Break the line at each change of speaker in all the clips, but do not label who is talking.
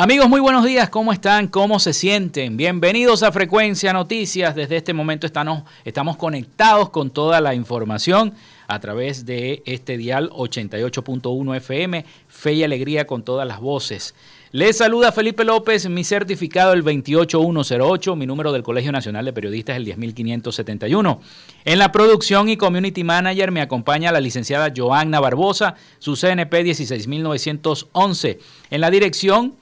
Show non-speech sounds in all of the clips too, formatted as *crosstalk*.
Amigos, muy buenos días, ¿cómo están? ¿Cómo se sienten? Bienvenidos a Frecuencia Noticias. Desde este momento estamos, conectados con toda la información a través de este dial 88.1 FM, Fe y Alegría con todas las voces. Les saluda Felipe López, mi certificado el 28108, mi número del Colegio Nacional de Periodistas el 10571. En la producción y community manager me acompaña la licenciada Joanna Barbosa, su CNP 16911. En la dirección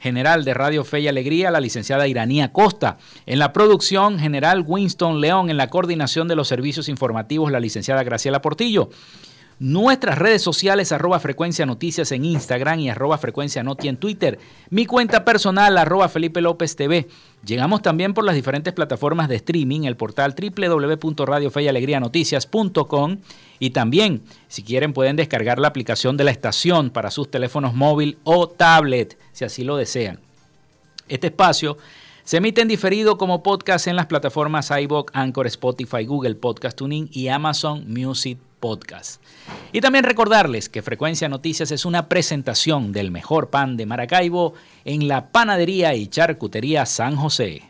general de Radio Fe y Alegría, la licenciada Iranía Costa. En la producción general, Winston León. En la coordinación de los servicios informativos, la licenciada Graciela Portillo. Nuestras redes sociales, arroba frecuencia noticias en Instagram y arroba frecuencia noti en Twitter. Mi cuenta personal, arroba Felipe López TV. Llegamos también por las diferentes plataformas de streaming, el portal www.radiofeyalegrianoticias.com y también, si quieren, pueden descargar la aplicación de la estación para sus teléfonos móvil o tablet, si así lo desean. Este espacio se emite en diferido como podcast en las plataformas iBook, Anchor, Spotify, Google Podcast Tuning y Amazon Music Podcast. Y también recordarles que Frecuencia Noticias es una presentación del mejor pan de Maracaibo en la panadería y charcutería San José.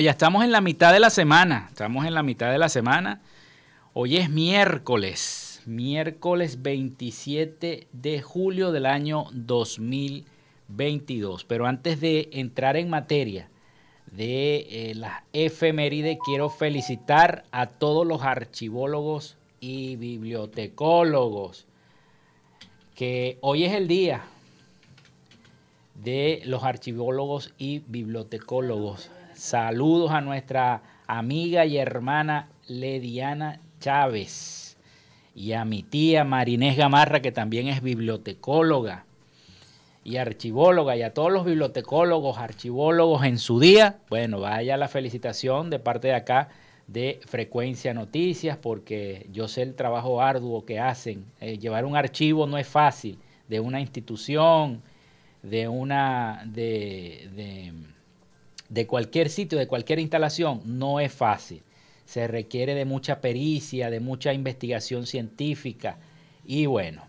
Ya estamos en la mitad de la semana. Estamos en la mitad de la semana. Hoy es miércoles, miércoles 27 de julio del año 2022. Pero antes de entrar en materia de eh, las efemérides, quiero felicitar a todos los archivólogos y bibliotecólogos, que hoy es el día de los archivólogos y bibliotecólogos Saludos a nuestra amiga y hermana Lediana Chávez y a mi tía Marinés Gamarra, que también es bibliotecóloga y archivóloga, y a todos los bibliotecólogos, archivólogos en su día. Bueno, vaya la felicitación de parte de acá de Frecuencia Noticias, porque yo sé el trabajo arduo que hacen. Eh, llevar un archivo no es fácil, de una institución, de una, de, de, cualquier sitio, de cualquier instalación, no es fácil. Se requiere de mucha pericia, de mucha investigación científica y bueno.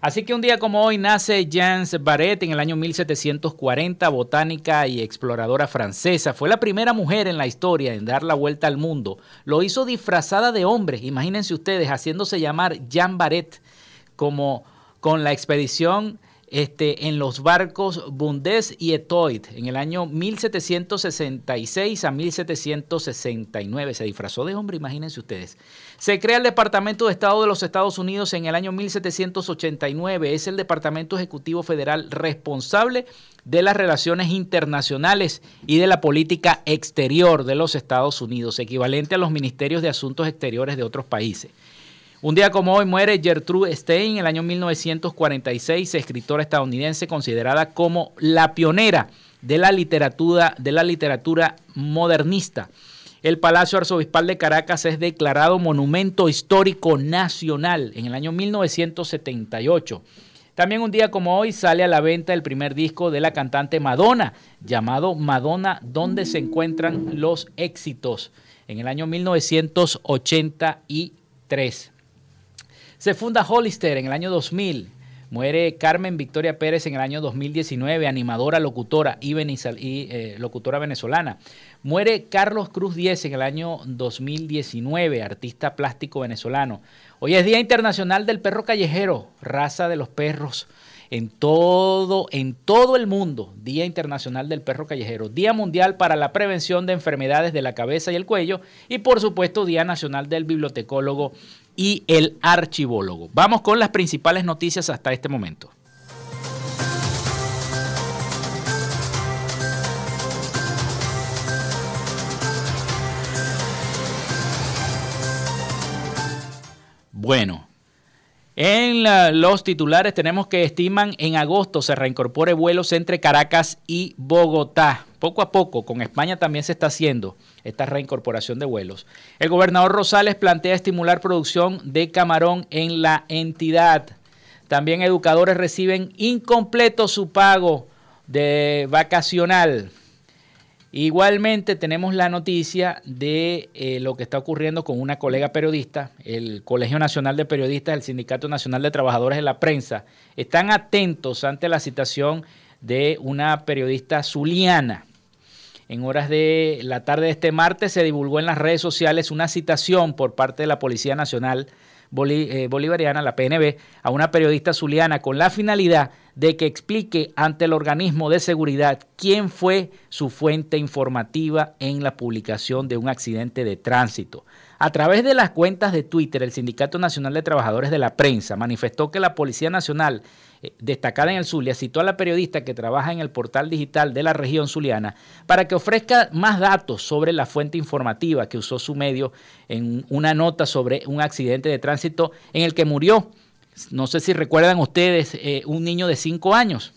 Así que un día como hoy nace Jans Barrett en el año 1740, botánica y exploradora francesa. Fue la primera mujer en la historia en dar la vuelta al mundo. Lo hizo disfrazada de hombre, imagínense ustedes, haciéndose llamar Jean Barrett, como con la expedición este, en los barcos Bundes y Etoile en el año 1766 a 1769. Se disfrazó de hombre, imagínense ustedes. Se crea el Departamento de Estado de los Estados Unidos en el año 1789. Es el Departamento Ejecutivo Federal responsable de las relaciones internacionales y de la política exterior de los Estados Unidos, equivalente a los ministerios de Asuntos Exteriores de otros países. Un día como hoy muere Gertrude Stein en el año 1946, escritora estadounidense considerada como la pionera de la literatura, de la literatura modernista. El Palacio Arzobispal de Caracas es declarado Monumento Histórico Nacional en el año 1978. También un día como hoy sale a la venta el primer disco de la cantante Madonna, llamado Madonna, donde se encuentran los éxitos, en el año 1983. Se funda Hollister en el año 2000. Muere Carmen Victoria Pérez en el año 2019, animadora, locutora y, eh, locutora venezolana. Muere Carlos Cruz Díez en el año 2019, artista plástico venezolano. Hoy es Día Internacional del Perro Callejero, raza de los perros en todo, en todo el mundo, Día Internacional del Perro Callejero, Día Mundial para la Prevención de Enfermedades de la Cabeza y el Cuello y por supuesto Día Nacional del Bibliotecólogo y el Archivólogo. Vamos con las principales noticias hasta este momento. Bueno, en los titulares tenemos que estiman en agosto se reincorpore vuelos entre Caracas y Bogotá. Poco a poco, con España también se está haciendo esta reincorporación de vuelos. El gobernador Rosales plantea estimular producción de camarón en la entidad. También educadores reciben incompleto su pago de vacacional. Igualmente tenemos la noticia de eh, lo que está ocurriendo con una colega periodista, el Colegio Nacional de Periodistas, el Sindicato Nacional de Trabajadores de la Prensa, están atentos ante la citación de una periodista zuliana. En horas de la tarde de este martes se divulgó en las redes sociales una citación por parte de la Policía Nacional eh, bolivariana, la PNB, a una periodista zuliana con la finalidad de que explique ante el organismo de seguridad quién fue su fuente informativa en la publicación de un accidente de tránsito. A través de las cuentas de Twitter, el Sindicato Nacional de Trabajadores de la Prensa manifestó que la Policía Nacional, destacada en el Zulia, citó a la periodista que trabaja en el portal digital de la región zuliana para que ofrezca más datos sobre la fuente informativa que usó su medio en una nota sobre un accidente de tránsito en el que murió, no sé si recuerdan ustedes, eh, un niño de 5 años.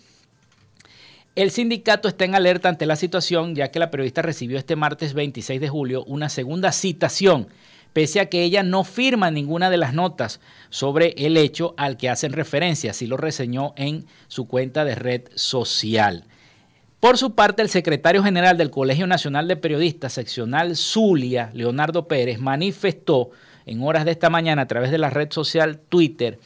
El sindicato está en alerta ante la situación ya que la periodista recibió este martes 26 de julio una segunda citación pese a que ella no firma ninguna de las notas sobre el hecho al que hacen referencia, así lo reseñó en su cuenta de red social. Por su parte, el secretario general del Colegio Nacional de Periodistas seccional Zulia, Leonardo Pérez, manifestó en horas de esta mañana a través de la red social Twitter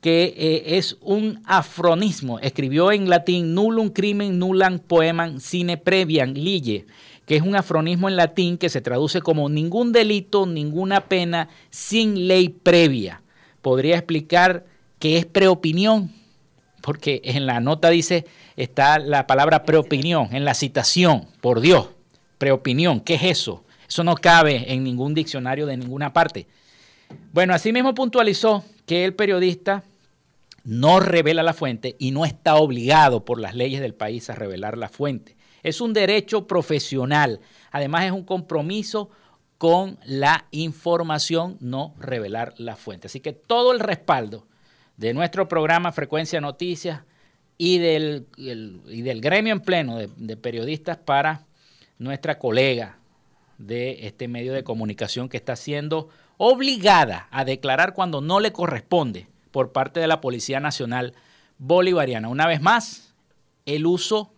que eh, es un afronismo. Escribió en latín nullum crimen nullam poeman sine previam lille, que es un afronismo en latín que se traduce como ningún delito, ninguna pena sin ley previa. Podría explicar qué es preopinión, porque en la nota dice, está la palabra preopinión, en la citación, por Dios, preopinión, ¿qué es eso? Eso no cabe en ningún diccionario de ninguna parte. Bueno, asimismo puntualizó que el periodista no revela la fuente y no está obligado por las leyes del país a revelar la fuente. Es un derecho profesional Además es un compromiso con la información, no revelar la fuente. Así que todo el respaldo de nuestro programa Frecuencia Noticias y del, y del gremio en pleno de, periodistas para nuestra colega de este medio de comunicación que está siendo obligada a declarar cuando no le corresponde por parte de la Policía Nacional Bolivariana. Una vez más, el uso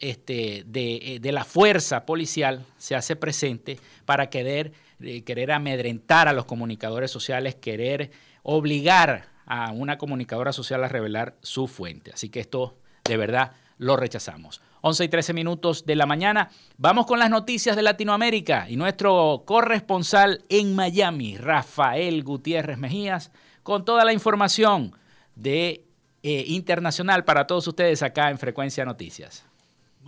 este, eh, de, la fuerza policial se hace presente para querer, eh, querer amedrentar a los comunicadores sociales, querer obligar a una comunicadora social a revelar su fuente. Así que esto de verdad lo rechazamos. 11 y 13 minutos de la mañana. Vamos con las noticias de Latinoamérica y nuestro corresponsal en Miami, Rafael Gutiérrez Mejías, con toda la información de eh, internacional para todos ustedes acá en Frecuencia Noticias.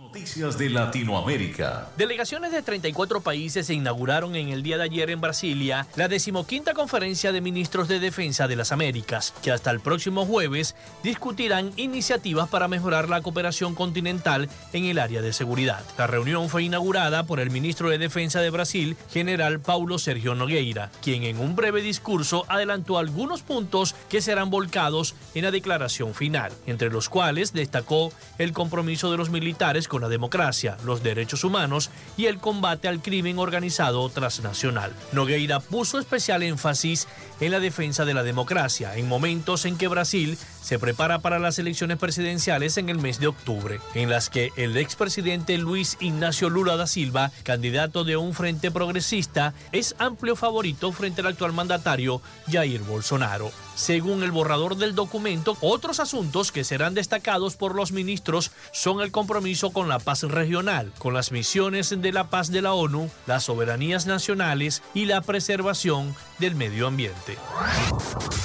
Noticias de Latinoamérica.
Delegaciones de 34 países se inauguraron en el día de ayer en Brasilia la decimoquinta conferencia de ministros de defensa de las Américas, que hasta el próximo jueves discutirán iniciativas para mejorar la cooperación continental en el área de seguridad. La reunión fue inaugurada por el ministro de Defensa de Brasil, general Paulo Sergio Nogueira, quien en un breve discurso adelantó algunos puntos que serán volcados en la declaración final, entre los cuales destacó el compromiso de los militares con la democracia, los derechos humanos y el combate al crimen organizado transnacional. Nogueira puso especial énfasis en la defensa de la democracia en momentos en que Brasil se prepara para las elecciones presidenciales en el mes de octubre, en las que el expresidente Luis Ignacio Lula da Silva, candidato de un frente progresista, es amplio favorito frente al actual mandatario Jair Bolsonaro. Según el borrador del documento, otros asuntos que serán destacados por los ministros son el compromiso con la paz regional, con las misiones de la paz de la ONU, las soberanías nacionales y la preservación del medio ambiente.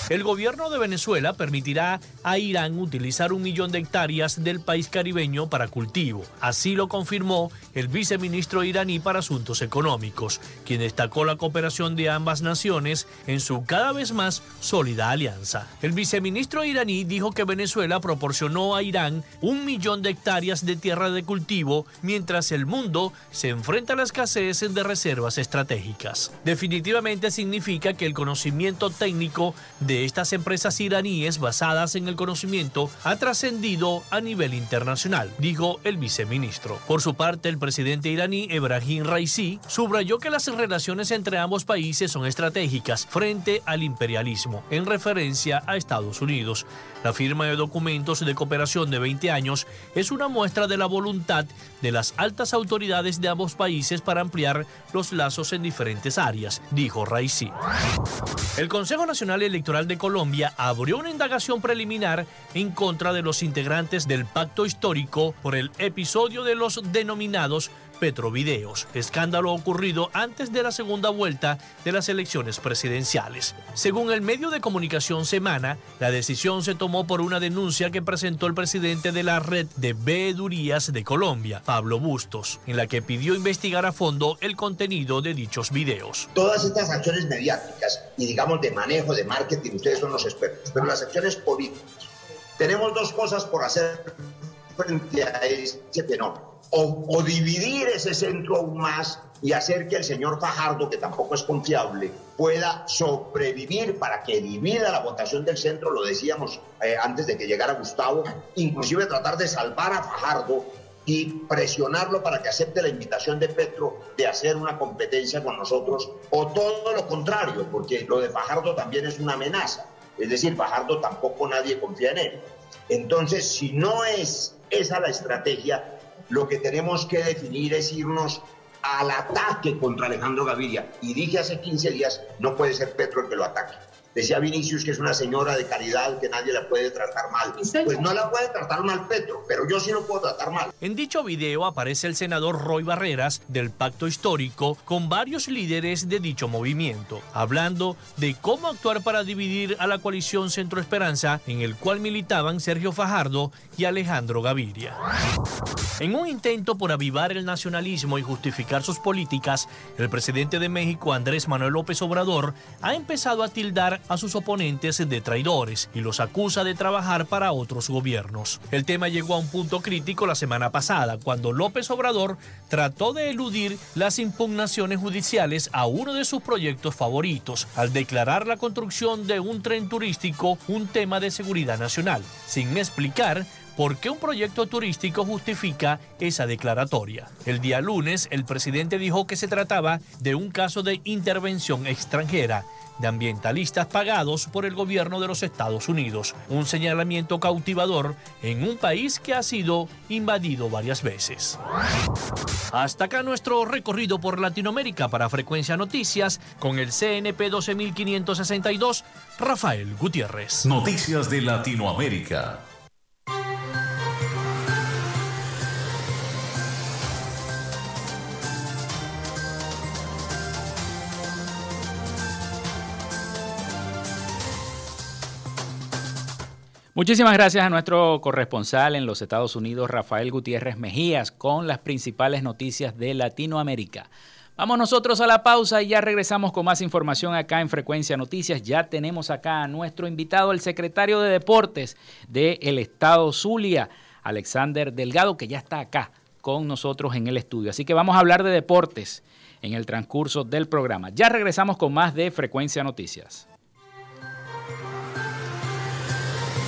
El gobierno de Venezuela permitirá a Irán utilizar un millón de hectáreas del país caribeño para cultivo. Así lo confirmó el viceministro iraní para Asuntos Económicos, quien destacó la cooperación de ambas naciones en su cada vez más sólida alianza. El viceministro iraní dijo que Venezuela proporcionó a Irán un millón de hectáreas de tierra de cultivo mientras el mundo se enfrenta a la escasez de reservas estratégicas. Definitivamente significa que el conocimiento técnico de estas empresas iraníes basadas en el conocimiento ha trascendido a nivel internacional, dijo el viceministro. Por su parte, el presidente iraní Ebrahim Raisi subrayó que las relaciones entre ambos países son estratégicas frente al imperialismo, en referencia a Estados Unidos. La firma de documentos de cooperación de 20 años es una muestra de la voluntad de las altas autoridades de ambos países para ampliar los lazos en diferentes áreas, dijo Raisi. El Consejo Nacional Electoral de Colombia abrió una indagación preliminar en contra de los integrantes del pacto histórico por el episodio de los denominados Petrovideos, escándalo ocurrido antes de la segunda vuelta de las elecciones presidenciales. Según el medio de comunicación Semana, la decisión se tomó por una denuncia que presentó el presidente de la red de veedurías de Colombia, Pablo Bustos, en la que pidió investigar a fondo el contenido de dichos videos.
Todas estas acciones mediáticas y digamos de manejo, de marketing, ustedes son los expertos, pero las acciones políticas, tenemos dos cosas por hacer frente a ese fenómeno o, dividir ese centro aún más y hacer que el señor Fajardo, que tampoco es confiable, pueda sobrevivir para que divida la votación del centro, lo decíamos eh, antes de que llegara Gustavo, inclusive tratar de salvar a Fajardo y presionarlo para que acepte la invitación de Petro de hacer una competencia con nosotros, o todo lo contrario, porque lo de Fajardo también es una amenaza. Es decir, Fajardo tampoco nadie confía en él. Entonces, si no es esa la estrategia, lo que tenemos que definir es irnos al ataque contra Alejandro Gaviria. Y dije hace 15 días, no puede ser Petro el que lo ataque. Decía Vinicius que es una señora de caridad que nadie la puede tratar mal. Pues no la puede tratar mal Petro, pero yo sí lo puedo tratar mal.
En dicho video aparece el senador Roy Barreras del Pacto Histórico con varios líderes de dicho movimiento, hablando de cómo actuar para dividir a la coalición Centro Esperanza, en el cual militaban Sergio Fajardo y Alejandro Gaviria. En un intento por avivar el nacionalismo y justificar sus políticas, el presidente de México, Andrés Manuel López Obrador, ha empezado a tildar a sus oponentes de traidores y los acusa de trabajar para otros gobiernos. El tema llegó a un punto crítico la semana pasada, cuando López Obrador trató de eludir las impugnaciones judiciales a uno de sus proyectos favoritos, al declarar la construcción de un tren turístico un tema de seguridad nacional, sin explicar por qué un proyecto turístico justifica esa declaratoria. El día lunes, el presidente dijo que se trataba de un caso de intervención extranjera de ambientalistas pagados por el gobierno de los Estados Unidos, un señalamiento cautivador en un país que ha sido invadido varias veces. Hasta acá nuestro recorrido por Latinoamérica para Frecuencia Noticias con el CNP 12562, Rafael Gutiérrez.
Noticias de Latinoamérica.
Muchísimas gracias a nuestro corresponsal en los Estados Unidos, Rafael Gutiérrez Mejías, con las principales noticias de Latinoamérica. Vamos nosotros a la pausa y ya regresamos con más información acá en Frecuencia Noticias. Ya tenemos acá a nuestro invitado, el secretario de Deportes del Estado Zulia, Alexander Delgado, que ya está acá con nosotros en el estudio. Así que vamos a hablar de deportes en el transcurso del programa. Ya regresamos con más de Frecuencia Noticias.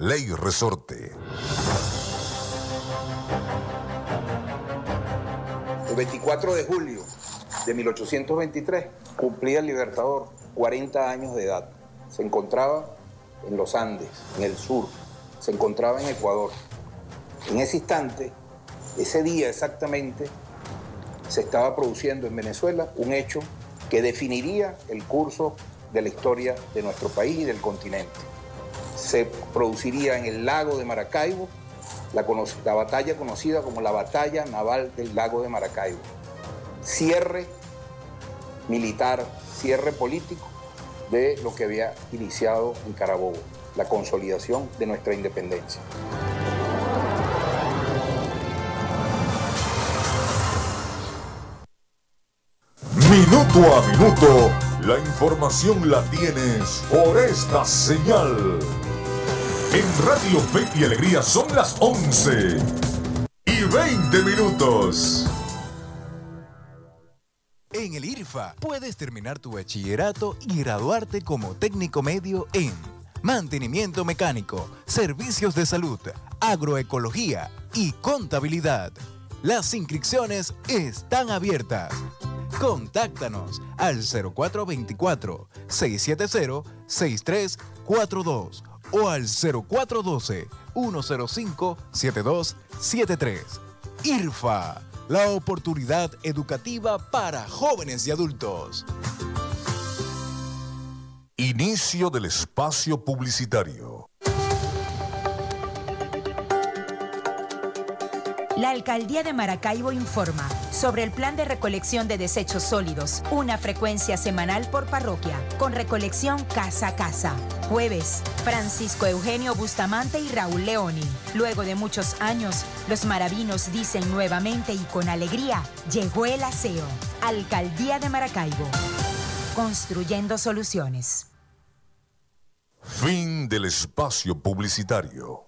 Ley Resorte.
El 24 de julio de 1823 cumplía el Libertador 40 años de edad. Se encontraba en los Andes, en el sur, se encontraba en Ecuador. En ese instante, ese día exactamente, se estaba produciendo en Venezuela un hecho que definiría el curso de la historia de nuestro país y del continente se produciría en el lago de Maracaibo la, la, batalla conocida como la batalla naval del lago de Maracaibo. Cierre militar, cierre político de lo que había iniciado en Carabobo, la consolidación de nuestra independencia.
Minuto a minuto, la información la tienes por esta señal. En Radio Fe y Alegría son las 11 y 20 minutos.
En el IRFA puedes terminar tu bachillerato y graduarte como técnico medio en mantenimiento mecánico, servicios de salud, agroecología y contabilidad. Las inscripciones están abiertas. Contáctanos al 0424 670 6342 o al 0412-105-7273. IRFA, la oportunidad educativa para jóvenes y adultos.
Inicio del espacio publicitario.
La Alcaldía de Maracaibo informa sobre el plan de recolección de desechos sólidos, una frecuencia semanal por parroquia, con recolección casa a casa. Jueves, Francisco Eugenio Bustamante y Raúl Leoni. Luego de muchos años, los maravinos dicen nuevamente y con alegría, llegó el aseo. Alcaldía de Maracaibo. Construyendo soluciones.
Fin del espacio publicitario.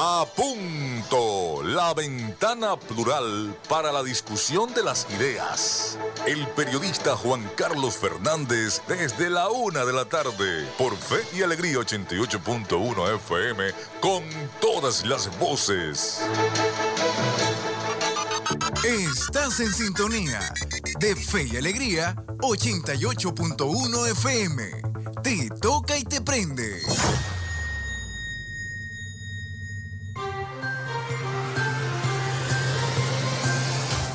A punto, la ventana plural para la discusión de las ideas. El periodista Juan Carlos Fernández desde la una de la tarde por Fe y Alegría 88.1 FM con todas las voces.
Estás en sintonía de Fe y Alegría 88.1 FM. Te toca y te prende.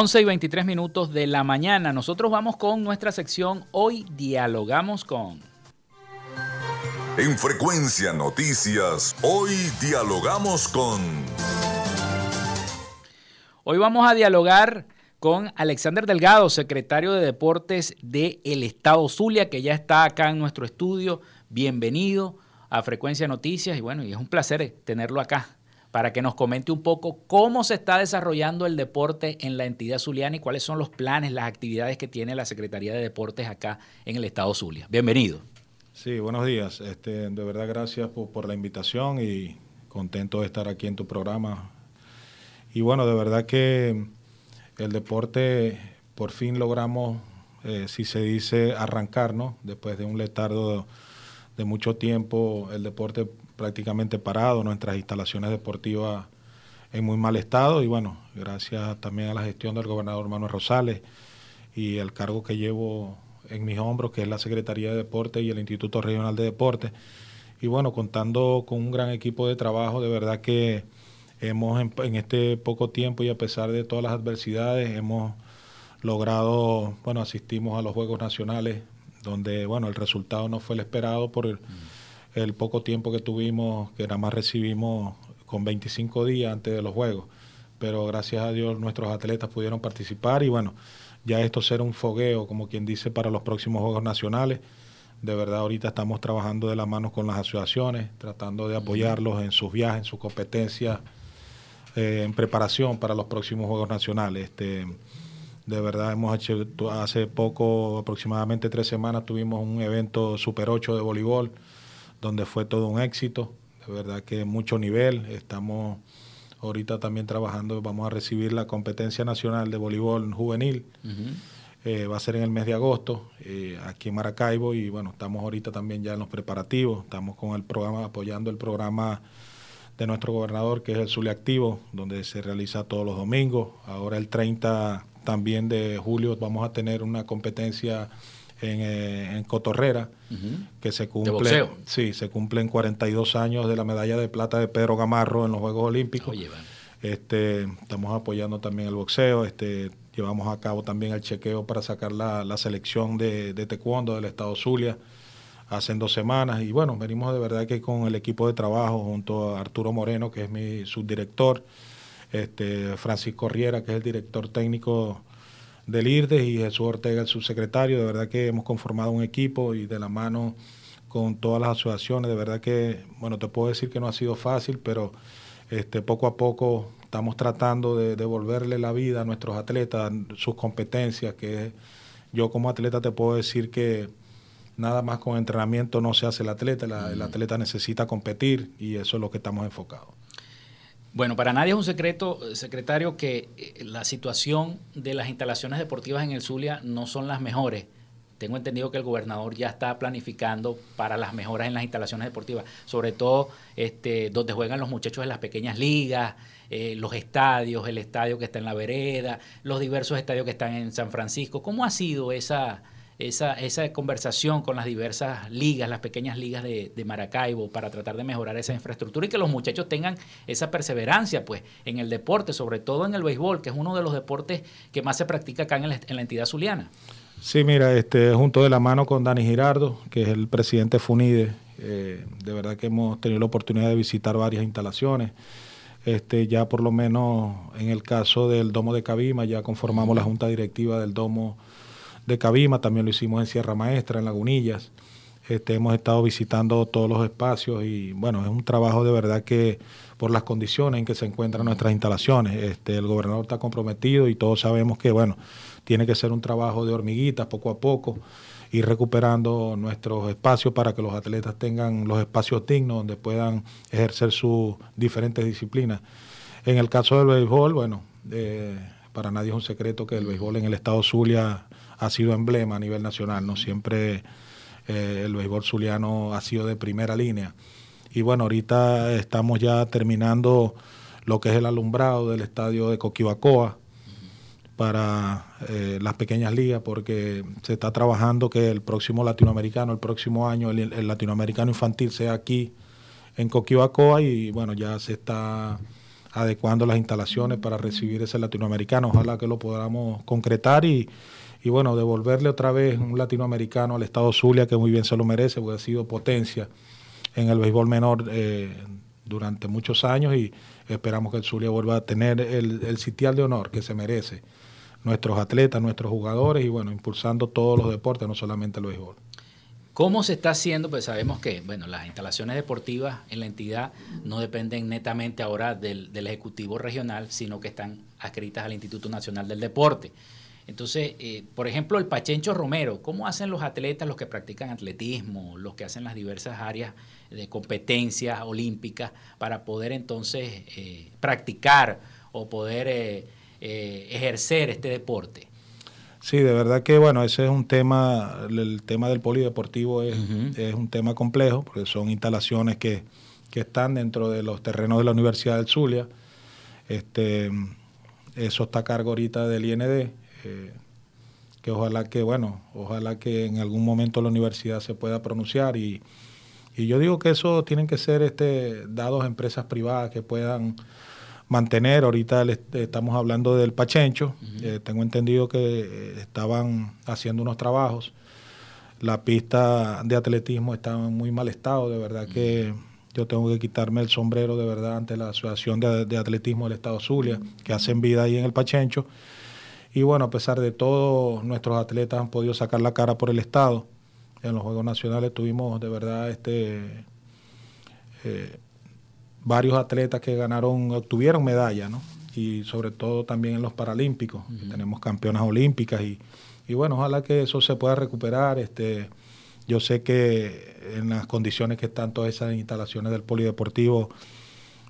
11 y 23 minutos de la mañana. Nosotros vamos con nuestra sección Hoy Dialogamos con.
En Frecuencia Noticias, hoy dialogamos con...
Hoy vamos a dialogar con Alexander Delgado, secretario de Deportes del el Estado Zulia, que ya está acá en nuestro estudio. Bienvenido a Frecuencia Noticias y bueno, y es un placer tenerlo acá para que nos comente un poco cómo se está desarrollando el deporte en la entidad zuliana y cuáles son los planes, las actividades que tiene la Secretaría de Deportes acá en el estado Zulia. Bienvenido.
Sí, buenos días. Este, de verdad, gracias por, la invitación y contento de estar aquí en tu programa. Y bueno, de verdad que el deporte por fin logramos, eh, si se dice, arrancar, ¿no? Después de un letardo mucho tiempo, el deporte prácticamente parado, nuestras instalaciones deportivas en muy mal estado y bueno, gracias también a la gestión del gobernador Manuel Rosales y el cargo que llevo en mis hombros, que es la Secretaría de Deporte y el Instituto Regional de Deporte. Y bueno, contando con un gran equipo de trabajo, de verdad que hemos en, este poco tiempo y a pesar de todas las adversidades, hemos logrado, bueno, asistimos a los Juegos Nacionales, donde, bueno, el resultado no fue el esperado por el, el poco tiempo que tuvimos, que nada más recibimos con 25 días antes de los Juegos. Pero gracias a Dios nuestros atletas pudieron participar y bueno, ya esto será un fogueo, como quien dice, para los próximos Juegos Nacionales. De verdad, ahorita estamos trabajando de la mano con las asociaciones, tratando de apoyarlos en sus viajes, en sus competencias, eh, en preparación para los próximos Juegos Nacionales. Este, de verdad, hemos hecho, hace poco, aproximadamente tres semanas, tuvimos un evento Super 8 de voleibol donde fue todo un éxito, de verdad que mucho nivel, estamos ahorita también trabajando, vamos a recibir la competencia nacional de voleibol juvenil, eh, va a ser en el mes de agosto, eh, aquí en Maracaibo, y bueno, estamos ahorita también ya en los preparativos, estamos con el programa, apoyando el programa de nuestro gobernador, que es el Zulia Activo, donde se realiza todos los domingos. Ahora el 30 también de julio vamos a tener una competencia en, eh, en Cotorrera, que se cumple, sí, se cumplen 42 años de la medalla de plata de Pedro Gamarro en los Juegos Olímpicos. este, estamos apoyando también el boxeo, este, llevamos a cabo también el chequeo para sacar la, la selección de, de taekwondo del estado Zulia hace dos semanas. Y bueno, venimos de verdad que con el equipo de trabajo junto a Arturo Moreno, que es mi subdirector, este, Francisco Riera, que es el director técnico del IRDES y Jesús Ortega, el subsecretario. De verdad que hemos conformado un equipo y de la mano con todas las asociaciones. De verdad que, bueno, te puedo decir que no ha sido fácil, pero este, poco a poco estamos tratando de devolverle la vida a nuestros atletas, sus competencias, que yo como atleta te puedo decir que nada más con entrenamiento no se hace el atleta, el atleta necesita competir y eso es lo que estamos enfocados.
Bueno, para nadie es un secreto, secretario, que eh, la situación de las instalaciones deportivas en el Zulia no son las mejores. Tengo entendido que el gobernador ya está planificando para las mejoras en las instalaciones deportivas, sobre todo este, donde juegan los muchachos de las pequeñas ligas, eh, los estadios, el estadio que está en la vereda, los diversos estadios que están en San Francisco. ¿Cómo ha sido esa, esa, esa conversación con las diversas ligas, las pequeñas ligas de, Maracaibo, para tratar de mejorar esa infraestructura y que los muchachos tengan esa perseverancia pues, en el deporte, sobre todo en el béisbol, que es uno de los deportes que más se practica acá en, la entidad zuliana.
Sí, mira, este, junto de la mano con Dani Girardo, que es el presidente FUNIDE, eh, de verdad que hemos tenido la oportunidad de visitar varias instalaciones. Este, ya por lo menos en el caso del Domo de Cabima, ya conformamos la junta directiva del Domo de Cabima, también lo hicimos en Sierra Maestra, en Lagunillas. Este, hemos estado visitando todos los espacios y bueno, es un trabajo de verdad que por las condiciones en que se encuentran nuestras instalaciones, este, el gobernador está comprometido y todos sabemos que bueno, tiene que ser un trabajo de hormiguitas poco a poco ir recuperando nuestros espacios para que los atletas tengan los espacios dignos donde puedan ejercer sus diferentes disciplinas. En el caso del béisbol, bueno, eh, para nadie es un secreto que el béisbol en el estado Zulia ha sido emblema a nivel nacional, ¿no? Siempre eh, el béisbol zuliano ha sido de primera línea. Y bueno, ahorita estamos ya terminando lo que es el alumbrado del estadio de Coquibacoa para eh, las pequeñas ligas, porque se está trabajando que el próximo latinoamericano, el próximo año, el, latinoamericano infantil sea aquí en Coquibacoa y bueno, ya se está adecuando las instalaciones para recibir ese latinoamericano. Ojalá que lo podamos concretar y, y bueno, devolverle otra vez un latinoamericano al Estado Zulia, que muy bien se lo merece, porque ha sido potencia en el béisbol menor eh, durante muchos años y esperamos que el Zulia vuelva a tener el, el sitial de honor que se merece nuestros atletas, nuestros jugadores y bueno, impulsando todos los deportes, no solamente el béisbol.
¿Cómo se está haciendo? Pues sabemos que bueno, las instalaciones deportivas en la entidad no dependen netamente ahora del, Ejecutivo Regional, sino que están adscritas al Instituto Nacional del Deporte. Entonces, eh, por ejemplo, el Pachencho Romero, ¿cómo hacen los atletas, los que practican atletismo, los que hacen las diversas áreas de competencias olímpicas para poder entonces eh, practicar o poder eh, ejercer este deporte?
Sí, de verdad que bueno, ese es un tema, el tema del polideportivo es, es un tema complejo, porque son instalaciones que, están dentro de los terrenos de la Universidad del Zulia. Este, eso está a cargo ahorita del IND, eh, que ojalá que, bueno, ojalá que en algún momento la universidad se pueda pronunciar y, y yo digo que eso tienen que ser este, dados a empresas privadas que puedan mantener. Ahorita estamos hablando del Pachencho. Eh, tengo entendido que eh, estaban haciendo unos trabajos. La pista de atletismo está en muy mal estado. De verdad que yo tengo que quitarme el sombrero de verdad ante la Asociación de, Atletismo del Estado Zulia, que hacen vida ahí en el Pachencho. Y bueno, a pesar de todo, nuestros atletas han podido sacar la cara por el Estado. En los Juegos Nacionales tuvimos de verdad este... Eh, varios atletas que ganaron, obtuvieron medallas, ¿no? Y sobre todo también en los Paralímpicos, tenemos campeonas olímpicas y, y, bueno, ojalá que eso se pueda recuperar. Este, yo sé que en las condiciones que están todas esas instalaciones del polideportivo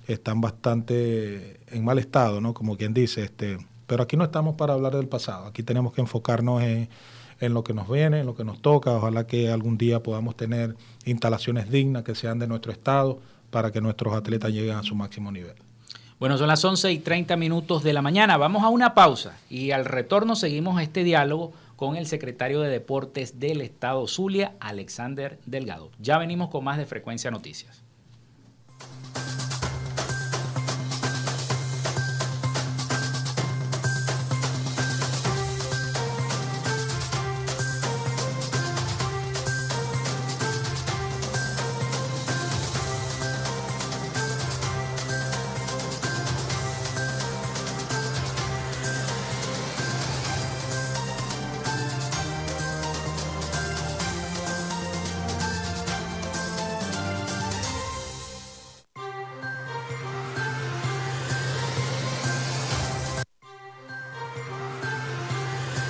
están bastante en mal estado, ¿no? Como quien dice, este, pero aquí no estamos para hablar del pasado, aquí tenemos que enfocarnos en, lo que nos viene, en lo que nos toca. Ojalá que algún día podamos tener instalaciones dignas que sean de nuestro estado, para que nuestros atletas lleguen a su máximo nivel.
Bueno, son las 11 y 30 minutos de la mañana. Vamos a una pausa y al retorno seguimos este diálogo con el secretario de Deportes del Estado Zulia, Alexander Delgado. Ya venimos con más de Frecuencia Noticias.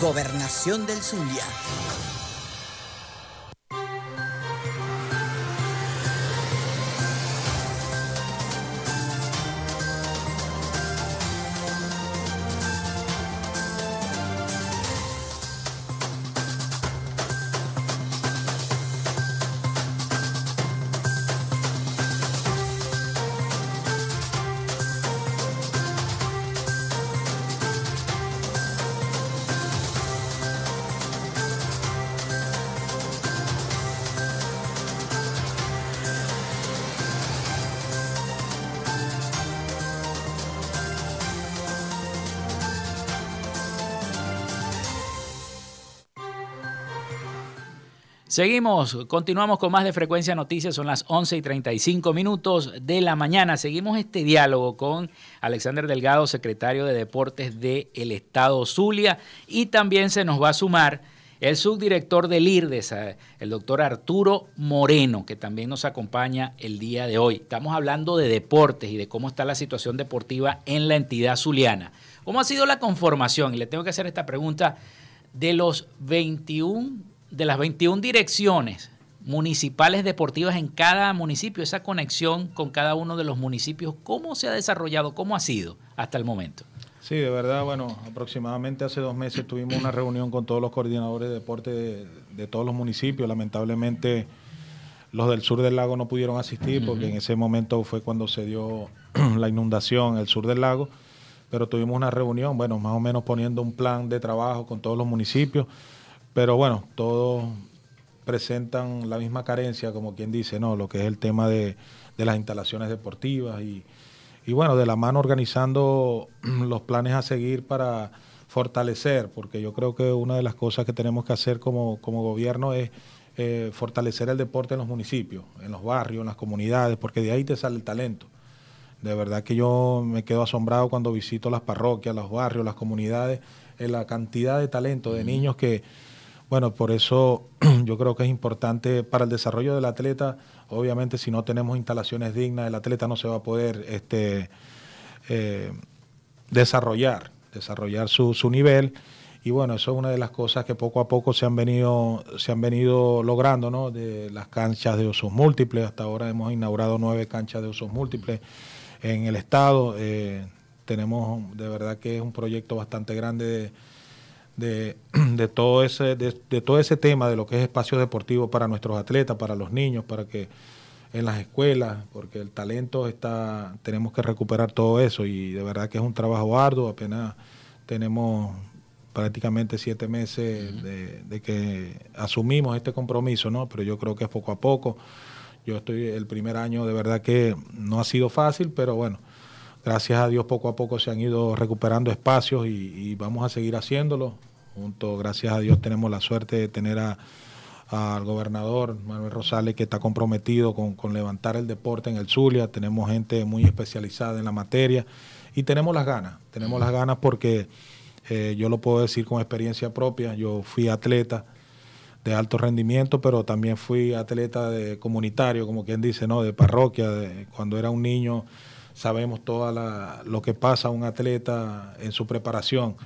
Gobernación del Zulia.
Seguimos, continuamos con más de Frecuencia Noticias, son las 11 y 35 minutos de la mañana. Seguimos este diálogo con Alexander Delgado, secretario de Deportes del Estado Zulia, y también se nos va a sumar el subdirector del IRDES, eh, el doctor Arturo Moreno, que también nos acompaña el día de hoy. Estamos hablando de deportes y de cómo está la situación deportiva en la entidad zuliana. ¿Cómo ha sido la conformación? Y le tengo que hacer esta pregunta de los 21 de las 21 direcciones municipales deportivas en cada municipio, esa conexión con cada uno de los municipios, ¿cómo se ha desarrollado? ¿Cómo ha sido hasta el momento?
Sí, de verdad, bueno, aproximadamente hace dos meses tuvimos una reunión con todos los coordinadores de deporte de, todos los municipios. Lamentablemente los del sur del lago no pudieron asistir porque en ese momento fue cuando se dio *clears throat* la inundación en el sur del lago, pero tuvimos una reunión, bueno, más o menos poniendo un plan de trabajo con todos los municipios pero bueno, todos presentan la misma carencia, como quien dice, ¿no? Lo que es el tema de, las instalaciones deportivas y, bueno, de la mano organizando *clears throat* los planes a seguir para fortalecer, porque yo creo que una de las cosas que tenemos que hacer como, gobierno es eh, fortalecer el deporte en los municipios, en los barrios, en las comunidades, porque de ahí te sale el talento. De verdad que yo me quedo asombrado cuando visito las parroquias, los barrios, las comunidades, en la cantidad de talento de niños que bueno, por eso *clears throat* yo creo que es importante para el desarrollo del atleta, obviamente si no tenemos instalaciones dignas, el atleta no se va a poder este, eh, desarrollar, desarrollar su, su nivel. Y bueno, eso es una de las cosas que poco a poco se han venido, se han venido logrando, ¿no? De las canchas de usos múltiples. Hasta ahora hemos inaugurado nueve canchas de usos múltiples en el estado. Eh, tenemos de verdad que es un proyecto bastante grande de, de, *clears throat* de, todo ese, de, todo ese tema de lo que es espacio deportivo para nuestros atletas, para los niños, para que en las escuelas, porque el talento está, tenemos que recuperar todo eso y de verdad que es un trabajo arduo, apenas tenemos prácticamente siete meses de, de, que asumimos este compromiso, ¿no? Pero yo creo que es poco a poco. Yo estoy el primer año, de verdad que no ha sido fácil, pero bueno, gracias a Dios poco a poco se han ido recuperando espacios y, vamos a seguir haciéndolo. Gracias a Dios tenemos la suerte de tener al gobernador Manuel Rosales que está comprometido con, levantar el deporte en el Zulia. Tenemos gente muy especializada en la materia y tenemos las ganas. Tenemos las ganas porque eh, yo lo puedo decir con experiencia propia. Yo fui atleta de alto rendimiento, pero también fui atleta de comunitario, como quien dice, ¿no? De parroquia. Cuando era un niño sabemos todo lo que pasa a un atleta en su preparación.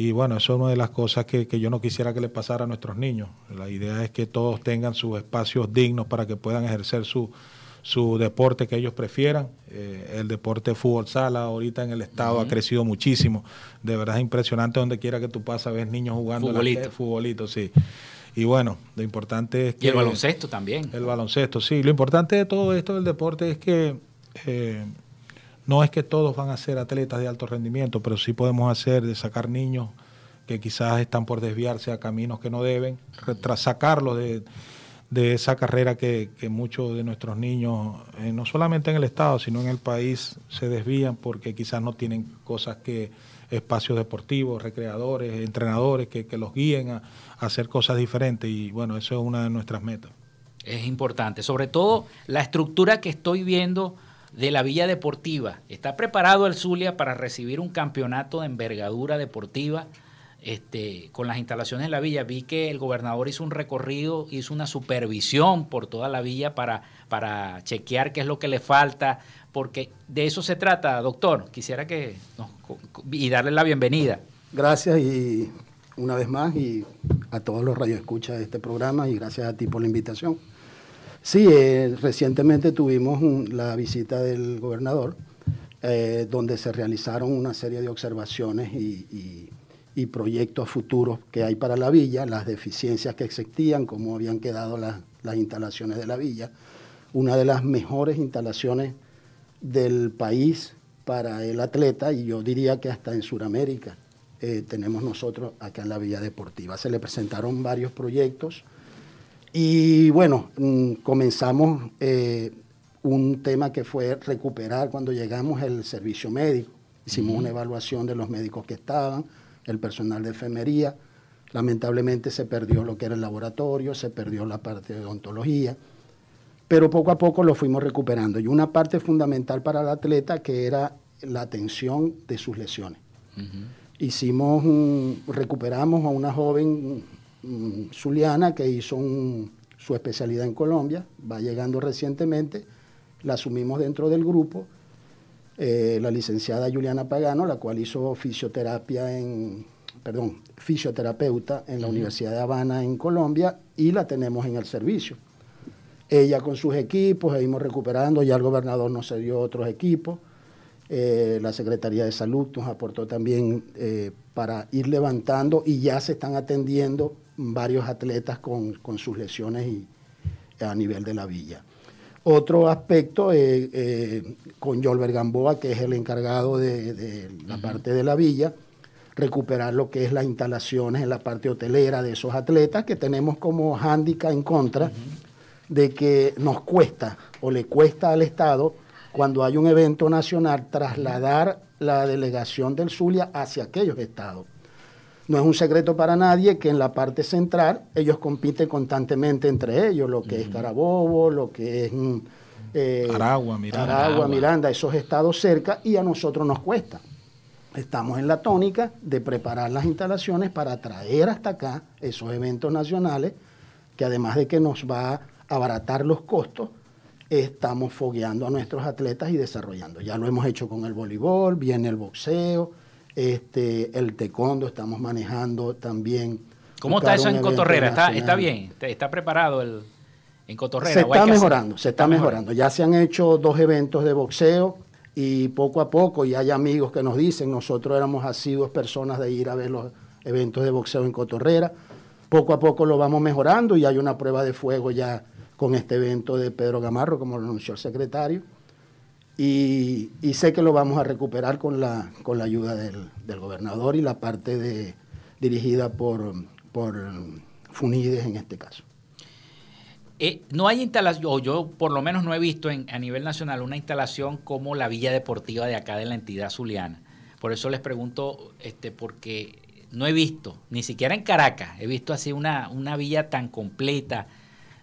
Y bueno, eso es una de las cosas que, yo no quisiera que le pasara a nuestros niños. La idea es que todos tengan sus espacios dignos para que puedan ejercer su, su deporte que ellos prefieran. Eh, el deporte de fútbol sala ahorita en el estado ha crecido muchísimo. De verdad es impresionante donde quiera que tú pasas, ves niños jugando
futbolito.
futbolito, sí. Y bueno, lo importante es que...
Y el baloncesto también.
El baloncesto, sí. Lo importante de todo esto del deporte es que eh, no es que todos van a ser atletas de alto rendimiento, pero sí podemos hacer de sacar niños que quizás están por desviarse a caminos que no deben, sacarlos de, esa carrera que, muchos de nuestros niños, eh, no solamente en el Estado, sino en el país, se desvían porque quizás no tienen cosas que, espacios deportivos, recreadores, entrenadores que, los guíen a, hacer cosas diferentes y bueno, eso es una de nuestras metas.
Es importante, sobre todo la estructura que estoy viendo de la Villa Deportiva. ¿Está preparado el Zulia para recibir un campeonato de envergadura deportiva? Este, con las instalaciones de la villa. Vi que el gobernador hizo un recorrido, hizo una supervisión por toda la villa para, para chequear qué es lo que le falta, porque de eso se trata, doctor. Quisiera que y darle la bienvenida.
Gracias y una vez más y a todos los radioescuchas de este programa y gracias a ti por la invitación. Sí, eh, recientemente tuvimos la visita del gobernador, eh, donde se realizaron una serie de observaciones y, proyectos futuros que hay para la villa, las deficiencias que existían, cómo habían quedado las instalaciones de la villa. Una de las mejores instalaciones del país para el atleta y yo diría que hasta en Sudamérica eh, tenemos nosotros acá en la Villa Deportiva. Se le presentaron varios proyectos y bueno, mm, comenzamos eh, un tema que fue recuperar cuando llegamos el servicio médico. Hicimos una evaluación de los médicos que estaban, el personal de enfermería. Lamentablemente se perdió lo que era el laboratorio, se perdió la parte de odontología, pero poco a poco lo fuimos recuperando. Y una parte fundamental para el atleta que era la atención de sus lesiones. Hicimos, recuperamos a una joven Zuliana, que hizo su especialidad en Colombia, va llegando recientemente, la asumimos dentro del grupo, eh, la licenciada Juliana Pagano, la cual hizo fisioterapia en, perdón, fisioterapeuta en la Universidad de Habana en Colombia y la tenemos en el servicio. Ella con sus equipos, seguimos recuperando, ya el gobernador nos dio otros equipos. Eh, la Secretaría de Salud nos aportó también eh, para ir levantando y ya se están atendiendo varios atletas con, sus lesiones y, a nivel de la villa. Otro aspecto eh, eh, con Jolber Gamboa, que es el encargado de, la parte de la villa, recuperar lo que es las instalaciones en la parte hotelera de esos atletas, que tenemos como hándicap en contra de que nos cuesta o le cuesta al Estado, cuando hay un evento nacional, trasladar la delegación del Zulia hacia aquellos estados. No es un secreto para nadie que en la parte central ellos compiten constantemente entre ellos, lo que es Carabobo, lo que es mm,
eh, Aragua, Miranda.
Aragua, Miranda, esos estados cerca y a nosotros nos cuesta. Estamos en la tónica de preparar las instalaciones para traer hasta acá esos eventos nacionales que además de que nos va a abaratar los costos, estamos fogueando a nuestros atletas y desarrollando. Ya lo hemos hecho con el voleibol, viene el boxeo, este, el taekwondo estamos manejando también.
¿Cómo está eso en Cotorrera? ¿Está, ¿Está, bien? ¿Está preparado el, en Cotorrera?
Se está mejorando, se está, mejorando. Ya se han hecho dos eventos de boxeo y poco a poco, y hay amigos que nos dicen, nosotros éramos asiduos personas de ir a ver los eventos de boxeo en Cotorrera. Poco a poco lo vamos mejorando y hay una prueba de fuego ya con este evento de Pedro Gamarro, como lo anunció el secretario y, sé que lo vamos a recuperar con la, con la ayuda del, gobernador y la parte de, dirigida por, por Funides en este caso.
Eh, no hay instalación, o yo por lo menos no he visto en, a nivel nacional una instalación como la Villa Deportiva de acá de la entidad zuliana. Por eso les pregunto, este, porque no he visto, ni siquiera en Caracas, he visto así una, una villa tan completa,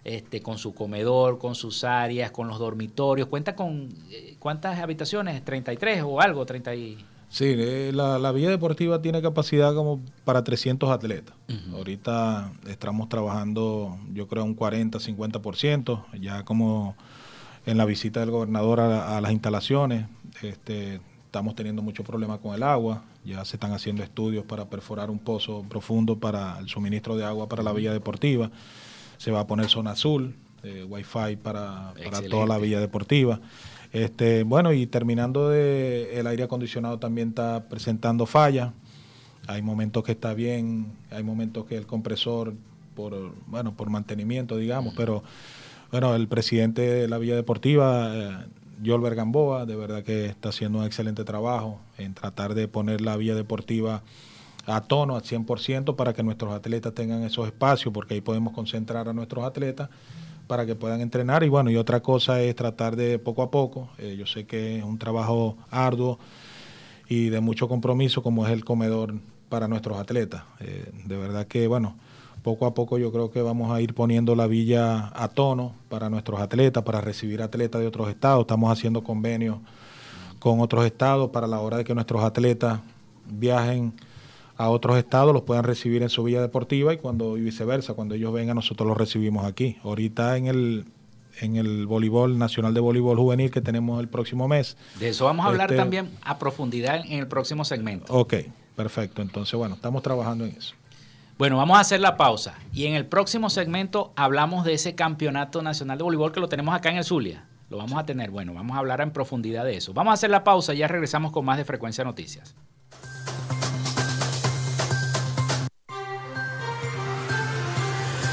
este, con su comedor, con sus áreas, con los dormitorios. ¿Cuenta con eh, cuántas habitaciones? ¿33 o algo? 30 y...
Sí, eh, la, la, villa deportiva tiene capacidad como para 300 atletas. Ahorita estamos trabajando, yo creo, un 40, 50%, ya como en la visita del gobernador a, a las instalaciones. Este, estamos teniendo muchos problemas con el agua, ya se están haciendo estudios para perforar un pozo profundo para el suministro de agua para la villa deportiva, se va a poner zona azul, eh, wifi para, para toda la villa deportiva. Este, bueno, y terminando de, el aire acondicionado también está presentando fallas. Hay momentos que está bien, hay momentos que el compresor por bueno, por mantenimiento, digamos, pero bueno, el presidente de la Villa Deportiva eh, Yolber Gamboa, de verdad que está haciendo un excelente trabajo en tratar de poner la vía deportiva a tono al 100% para que nuestros atletas tengan esos espacios, porque ahí podemos concentrar a nuestros atletas para que puedan entrenar. Y bueno, y otra cosa es tratar de poco a poco, eh, yo sé que es un trabajo arduo y de mucho compromiso como es el comedor para nuestros atletas. Eh, de verdad que, bueno, poco a poco yo creo que vamos a ir poniendo la villa a tono para nuestros atletas, para recibir atletas de otros estados. Estamos haciendo convenios con otros estados para la hora de que nuestros atletas viajen a otros estados, los puedan recibir en su villa deportiva y cuando y viceversa, cuando ellos vengan nosotros los recibimos aquí. Ahorita en el en el voleibol nacional de voleibol juvenil que tenemos el próximo mes.
De eso vamos a hablar este también a profundidad en el próximo segmento.
Ok, perfecto. Entonces, bueno, estamos trabajando en eso.
Bueno, vamos a hacer la pausa y en el próximo segmento hablamos de ese campeonato nacional de voleibol que lo tenemos acá en el Zulia. Lo vamos a tener. Bueno, vamos a hablar en profundidad de eso. Vamos a hacer la pausa y ya regresamos con más de Frecuencia Noticias.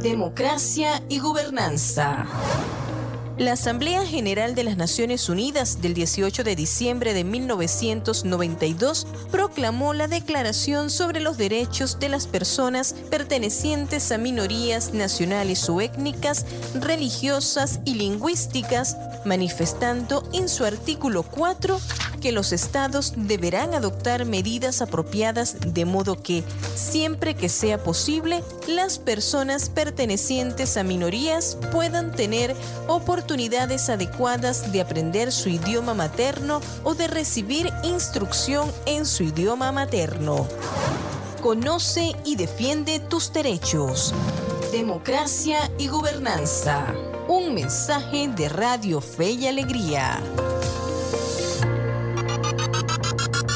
Democracia y gobernanza. La Asamblea General de las Naciones Unidas del 18 de diciembre de 1992 proclamó la Declaración sobre los Derechos de las Personas pertenecientes a minorías nacionales o étnicas, religiosas y lingüísticas, manifestando en su artículo 4 que los estados deberán adoptar medidas apropiadas de modo que, siempre que sea posible, las personas pertenecientes a minorías puedan tener oportunidades adecuadas de aprender su idioma materno o de recibir instrucción en su idioma materno. Conoce y defiende tus derechos. Democracia y gobernanza. Un mensaje de Radio Fe y Alegría.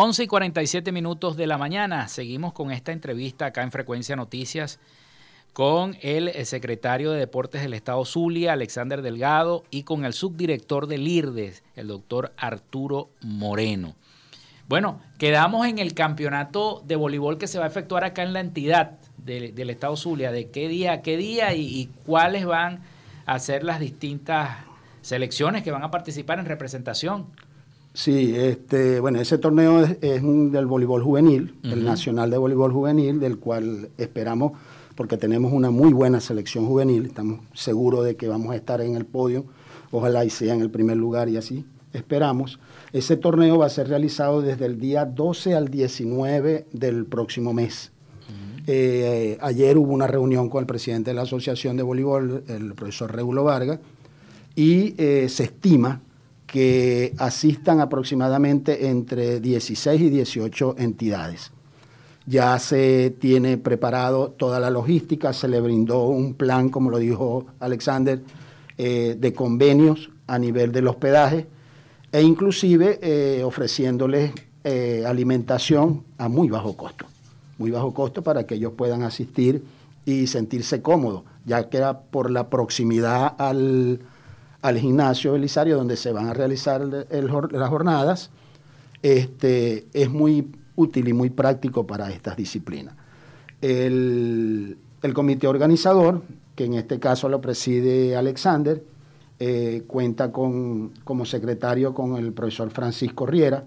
11 y 47 minutos de la mañana. Seguimos con esta entrevista acá en Frecuencia Noticias con el secretario de Deportes del Estado Zulia, Alexander Delgado, y con el subdirector del IRDES, el doctor Arturo Moreno. Bueno, quedamos en el campeonato de voleibol que se va a efectuar acá en la entidad del Estado Zulia. ¿De qué día a qué día y, y cuáles van a ser las distintas selecciones que van a participar en representación?
Sí, este, bueno, ese torneo es, es un del voleibol juvenil, el. Nacional de Voleibol Juvenil, del cual esperamos, porque tenemos una muy buena selección juvenil, estamos seguros de que vamos a estar en el podio, ojalá y sea en el primer lugar y así esperamos. Ese torneo va a ser realizado desde el día 12 al 19 del próximo mes. Eh, ayer hubo una reunión con el presidente de la Asociación de Voleibol, el profesor Regulo Vargas, y eh, se estima que asistan aproximadamente entre 16 y 18 entidades. Ya se tiene preparado toda la logística, se le brindó un plan, como lo dijo Alexander, eh, de convenios a nivel del hospedaje e inclusive eh, ofreciéndoles eh, alimentación a muy bajo costo, muy bajo costo para que ellos puedan asistir y sentirse cómodos, ya que era por la proximidad al, al gimnasio Belisario donde se van a realizar las jornadas, este, es muy útil y muy práctico para estas disciplinas. El, el comité organizador, que en este caso lo preside Alexander, eh, cuenta con, como secretario con el profesor Francisco Riera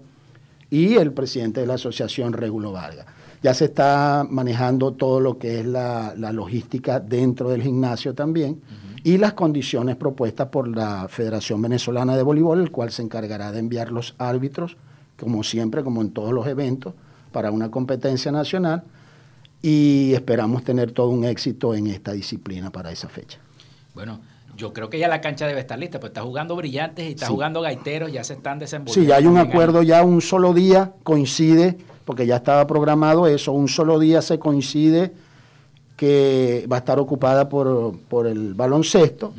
y el presidente de la asociación Regulo Vargas. Ya se está manejando todo lo que es la, la logística dentro del gimnasio también y las condiciones propuestas por la Federación Venezolana de Voleibol, el cual se encargará de enviar los árbitros, como siempre, como en todos los eventos, para una competencia nacional y esperamos tener todo un éxito en esta disciplina para esa fecha.
Bueno, yo creo que ya la cancha debe estar lista, pues está jugando brillantes y está
Sí.
jugando gaiteros, ya se están desenvolviendo.
Sí, ya hay un acuerdo, ya un solo día coincide, porque ya estaba programado eso, un solo día se coincide que va a estar ocupada por, por el baloncesto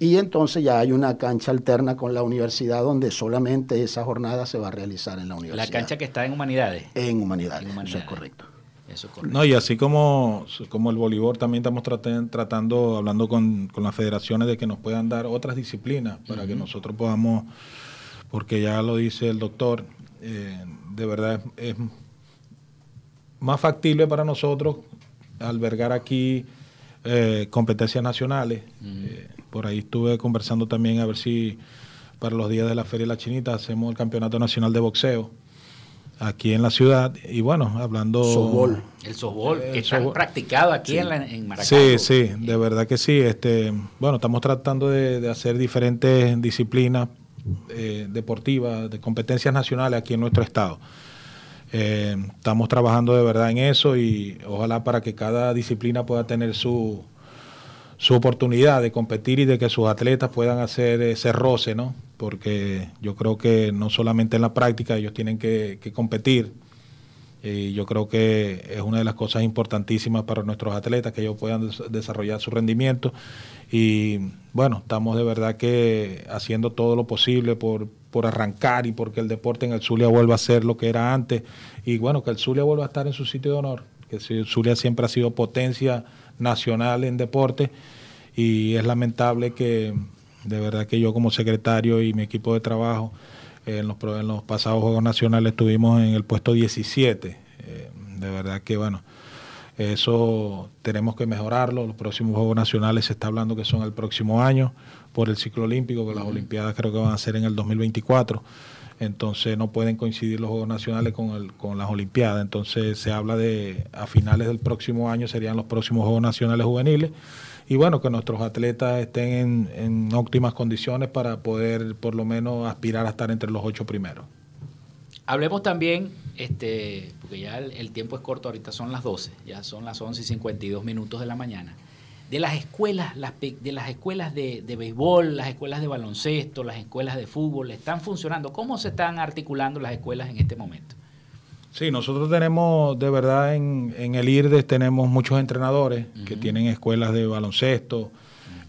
y entonces ya hay una cancha alterna con la universidad donde solamente esa jornada se va a realizar en la universidad.
La cancha que está en Humanidades.
En Humanidades,
En
eso es correcto.
Eso es correcto.
No, y así como, como el voleibol, también estamos traten- tratando, hablando con, con las federaciones de que nos puedan dar otras disciplinas para que nosotros podamos, porque ya lo dice el doctor, eh, de verdad es, es más factible para nosotros albergar aquí eh, competencias nacionales. Eh, por ahí estuve conversando también a ver si para los días de la Feria de la Chinita hacemos el Campeonato Nacional de Boxeo aquí en la ciudad. Y bueno, hablando...
Softball.
El softball,
El
que está
softball.
practicado aquí
Sí.
en, la, en Maracaibo.
Sí, sí, de verdad que sí. Este, bueno, estamos tratando de, de hacer diferentes disciplinas eh, deportivas, de competencias nacionales aquí en nuestro estado. Eh, estamos trabajando de verdad en eso y ojalá para que cada disciplina pueda tener su, su oportunidad de competir y de que sus atletas puedan hacer ese roce, ¿no? Porque yo creo que no solamente en la práctica ellos tienen que, competir, y yo creo que es una de las cosas importantísimas para nuestros atletas, que ellos puedan des- desarrollar su rendimiento. Y bueno, estamos de verdad que haciendo todo lo posible por, por arrancar y porque el deporte en el Zulia vuelva a ser lo que era antes. Y bueno, que el Zulia vuelva a estar en su sitio de honor, que el Zulia siempre ha sido potencia nacional en deporte. Y es lamentable que de verdad que yo como secretario y mi equipo de trabajo en los, en los pasados Juegos Nacionales estuvimos en el puesto 17. Eh, de verdad que, bueno, eso tenemos que mejorarlo. Los próximos Juegos Nacionales se está hablando que son el próximo año por el ciclo olímpico, que las Olimpiadas creo que van a ser en el 2024. Entonces no pueden coincidir los Juegos Nacionales con, el- con las Olimpiadas. Entonces se habla de a finales del próximo año serían los próximos Juegos Nacionales Juveniles. Y bueno, que nuestros atletas estén en, en óptimas condiciones para poder por lo menos aspirar a estar entre los ocho primeros.
Hablemos también, este, porque ya el, el tiempo es corto, ahorita son las 12, ya son las 11 y 52 minutos de la mañana, de las escuelas, las, de las escuelas de, de béisbol, las escuelas de baloncesto, las escuelas de fútbol, ¿están funcionando? ¿Cómo se están articulando las escuelas en este momento?
Sí, nosotros tenemos, de verdad, en, en el IRDES tenemos muchos entrenadores que tienen escuelas de baloncesto.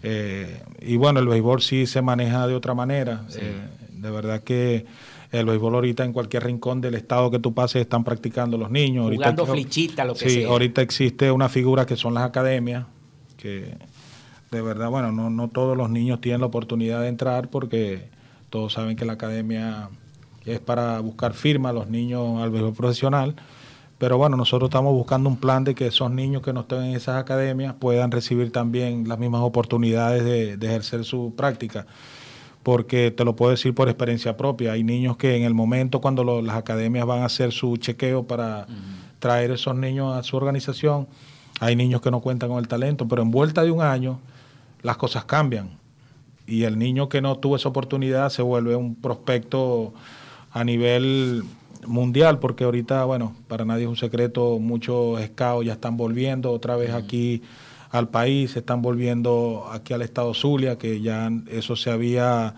eh, y bueno, el béisbol sí se maneja de otra manera. eh, de verdad que El béisbol ahorita en cualquier rincón del estado que tú pases están practicando los niños.
Jugando
ahorita,
flichita, lo que
sí,
sea.
ahorita existe una figura que son las academias, que de verdad, bueno, no, no todos los niños tienen la oportunidad de entrar porque todos saben que la academia es para buscar firma a los niños al béisbol profesional. Pero bueno, nosotros estamos buscando un plan de que esos niños que no estén en esas academias puedan recibir también las mismas oportunidades de, de ejercer su práctica. Porque te lo puedo decir por experiencia propia, hay niños que en el momento cuando lo- las academias van a hacer su chequeo para traer esos niños a su organización, hay niños que no cuentan con el talento, pero en vuelta de un año las cosas cambian. Y el niño que no tuvo esa oportunidad se vuelve un prospecto a nivel mundial, porque ahorita, bueno, para nadie es un secreto, muchos scouts ya están volviendo otra vez aquí al país, se están volviendo aquí al estado Zulia, que ya eso se había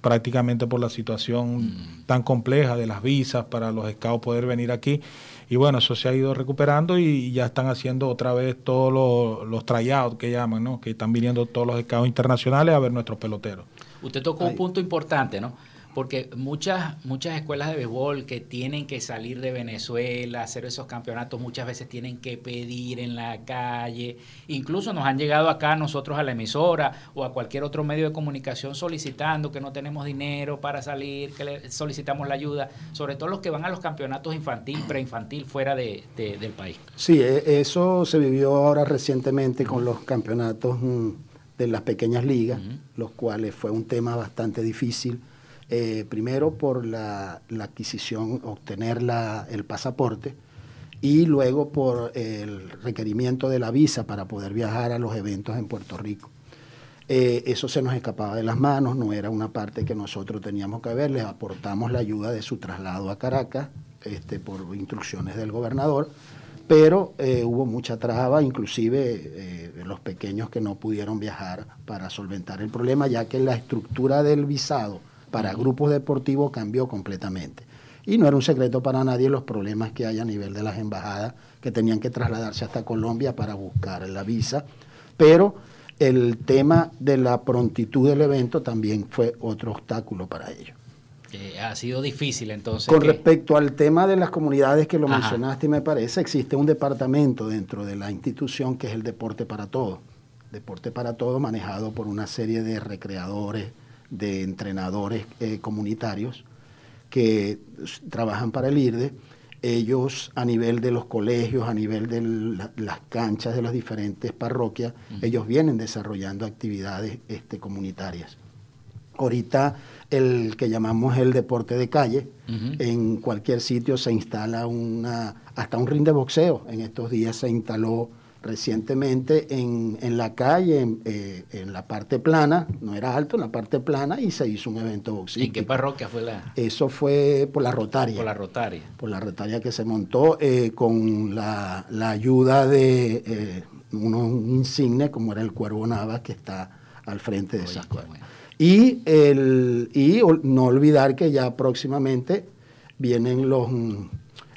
prácticamente por la situación tan compleja de las visas para los scouts poder venir aquí. Y bueno, eso se ha ido recuperando y ya están haciendo otra vez todos los, los tryouts que llaman, ¿no? Que están viniendo todos los scouts internacionales a ver nuestros peloteros.
Usted tocó un punto importante, ¿no? Porque muchas, muchas escuelas de béisbol que tienen que salir de Venezuela, hacer esos campeonatos, muchas veces tienen que pedir en la calle. Incluso nos han llegado acá nosotros a la emisora o a cualquier otro medio de comunicación solicitando que no tenemos dinero para salir, que le solicitamos la ayuda, sobre todo los que van a los campeonatos infantil, preinfantil, fuera de, de- del país.
Sí, e- eso se vivió ahora recientemente con los campeonatos mm, de las pequeñas ligas, los cuales fue un tema bastante difícil. Eh, primero por la, adquisición, obtener la- el pasaporte y luego por el requerimiento de la visa para poder viajar a los eventos en Puerto Rico. Eh, eso se nos escapaba de las manos, no era una parte que nosotros teníamos que ver, les aportamos la ayuda de su traslado a Caracas este, por instrucciones del gobernador, pero eh, hubo mucha traba, inclusive los pequeños que no pudieron viajar para solventar el problema, ya que la estructura del visado para grupos deportivos cambió completamente. Y no era un secreto para nadie los problemas que hay a nivel de las embajadas que tenían que trasladarse hasta Colombia para buscar la visa, pero el tema de la prontitud del evento también fue otro obstáculo para ellos.
Eh, ha sido difícil entonces.
Con
que-
respecto al tema de las comunidades que lo
Ajá.
mencionaste, me parece, existe un departamento dentro de la institución que es el Deporte para Todos. Deporte para Todos manejado por una serie de recreadores, de entrenadores eh, comunitarios que trabajan para el IRDE. Ellos a nivel de los colegios, a nivel de la- las canchas de las diferentes parroquias, ellos vienen desarrollando actividades este, comunitarias. Ahorita el que llamamos el deporte de calle, en cualquier sitio se instala una, hasta un ring de boxeo. En estos días se instaló recientemente en, en la calle, en, eh, en la parte plana, no era alto, en la parte plana, y se hizo un evento boxeo.
¿En qué parroquia fue la,
Eso fue por la Rotaria
por la Rotaria?
por la retaria que se montó eh, con la, la ayuda de eh, unos insignes como era el Cuervo Navas que está al frente de esas cosas. Y, el, y no olvidar que ya próximamente vienen los mm,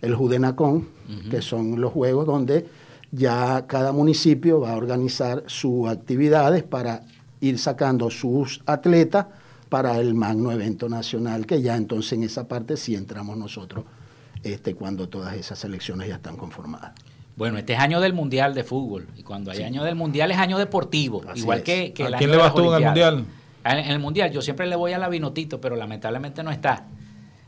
el Judenacón, que son los juegos donde ya cada municipio va a organizar sus actividades para ir sacando sus atletas para el magno evento nacional, que ya entonces en esa parte sí entramos nosotros este, cuando todas esas selecciones ya están conformadas.
Bueno, este es año del Mundial de Fútbol. Y cuando hay año del Mundial es año deportivo.
Así
igual
es.
que, que
¿A
el
quién
año
le vas tú en el. Mundial?
En en el Mundial yo siempre le voy a la Vinotito, pero lamentablemente no está.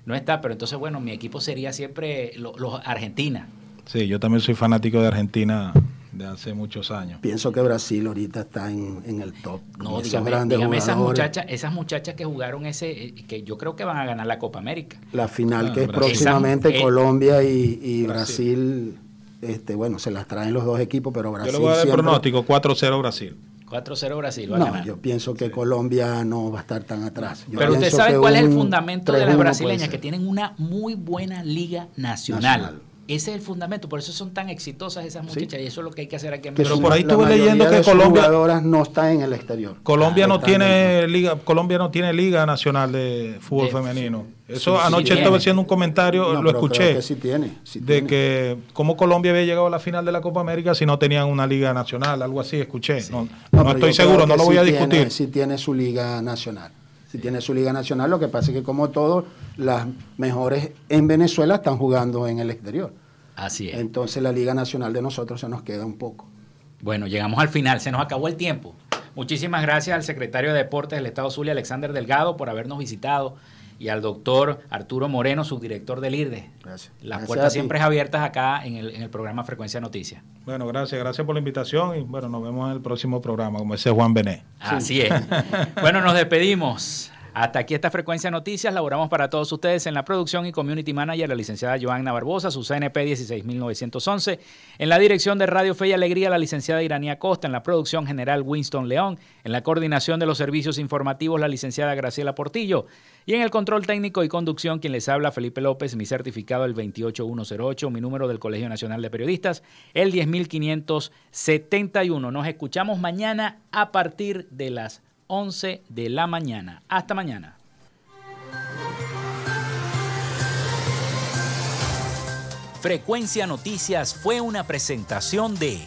No está, pero entonces, bueno, mi equipo sería siempre lo- los Argentina.
Sí, yo también soy fanático de Argentina de hace muchos años.
Pienso que Brasil ahorita está en, en el top.
No, dígame,
grandes
dígame esas muchachas, esas muchachas que jugaron ese, eh, que yo creo que van a ganar la Copa América.
La final
Ah,
que es
Brasil.
próximamente
Esa- eh,
Colombia y, y
Brasil.
Brasil. este, bueno, se las traen los dos equipos, pero Brasil
Yo le voy a dar
siempre-
pronóstico 4-0 Brasil.
4-0 Brasil va a
No,
ganar.
yo pienso que Colombia no va a estar tan atrás. Yo
Pero usted sabe cuál es el
un
fundamento de las
3-1 puede
brasileñas, que tienen una muy buena liga nacional.
Nacional.
Ese es el fundamento, por eso son tan exitosas esas muchachas y eso es lo que hay que hacer aquí en
Que
Pero por ahí estuve leyendo que Colombia-
jugadoras no está en el exterior.
Colombia no tiene liga, Colombia no tiene liga nacional de fútbol
De-
femenino.
sí,
Eso
sí
anoche
tiene.
estaba haciendo un comentario,
No,
lo
pero creo
escuché,
que sí tiene, sí
de
tiene.
que cómo Colombia había llegado a la final de la Copa América si no tenían una liga nacional, algo así, escuché. No, no estoy seguro, no lo voy a
tiene-
discutir.
sí tiene su liga nacional. Si tiene su liga nacional. Lo que pasa es que como todos, las mejores en Venezuela están jugando en el exterior.
Así es.
Entonces la liga nacional de nosotros se nos queda un poco.
Bueno, llegamos al final, se nos acabó el tiempo. Muchísimas gracias al secretario de Deportes del Estado Zulia, Alexander Delgado, por habernos visitado y al doctor Arturo Moreno, subdirector del IRDE.
Gracias.
Las
Gracias
puertas siempre abiertas acá en el, en el programa Frecuencia Noticias.
Bueno, gracias, gracias por la invitación y bueno, nos vemos en el próximo programa, como dice Juan Bené.
Así es. *laughs* bueno, nos despedimos. Hasta aquí esta frecuencia noticias. Laboramos para todos ustedes en la producción y community manager, la licenciada Joanna Barbosa, su CNP 16911. En la dirección de Radio Fe y Alegría, la licenciada Iranía Costa. En la producción general, Winston León. En la coordinación de los servicios informativos, la licenciada Graciela Portillo. Y en el control técnico y conducción, quien les habla, Felipe López, mi certificado el 28108, mi número del Colegio Nacional de Periodistas, el 10571. Nos escuchamos mañana a partir de las 11 de la mañana. Hasta mañana. Frecuencia Noticias fue una presentación de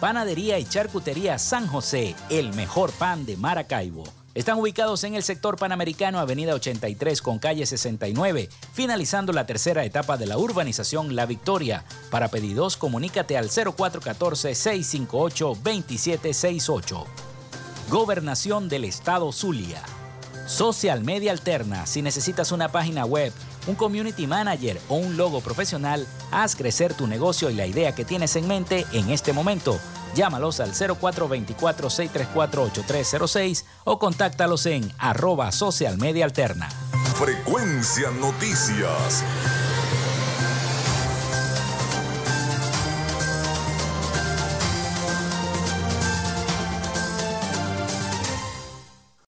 Panadería y Charcutería San José, el mejor pan de Maracaibo. Están ubicados en el sector panamericano, Avenida 83 con calle 69, finalizando la tercera etapa de la urbanización La Victoria. Para pedidos, comunícate al 0414-658-2768. Gobernación del Estado Zulia. Social Media Alterna. Si necesitas una página web, un community manager o un logo profesional, haz crecer tu negocio y la idea que tienes en mente en este momento. Llámalos al 0424-634-8306 o contáctalos en arroba social media alterna.
Frecuencia Noticias.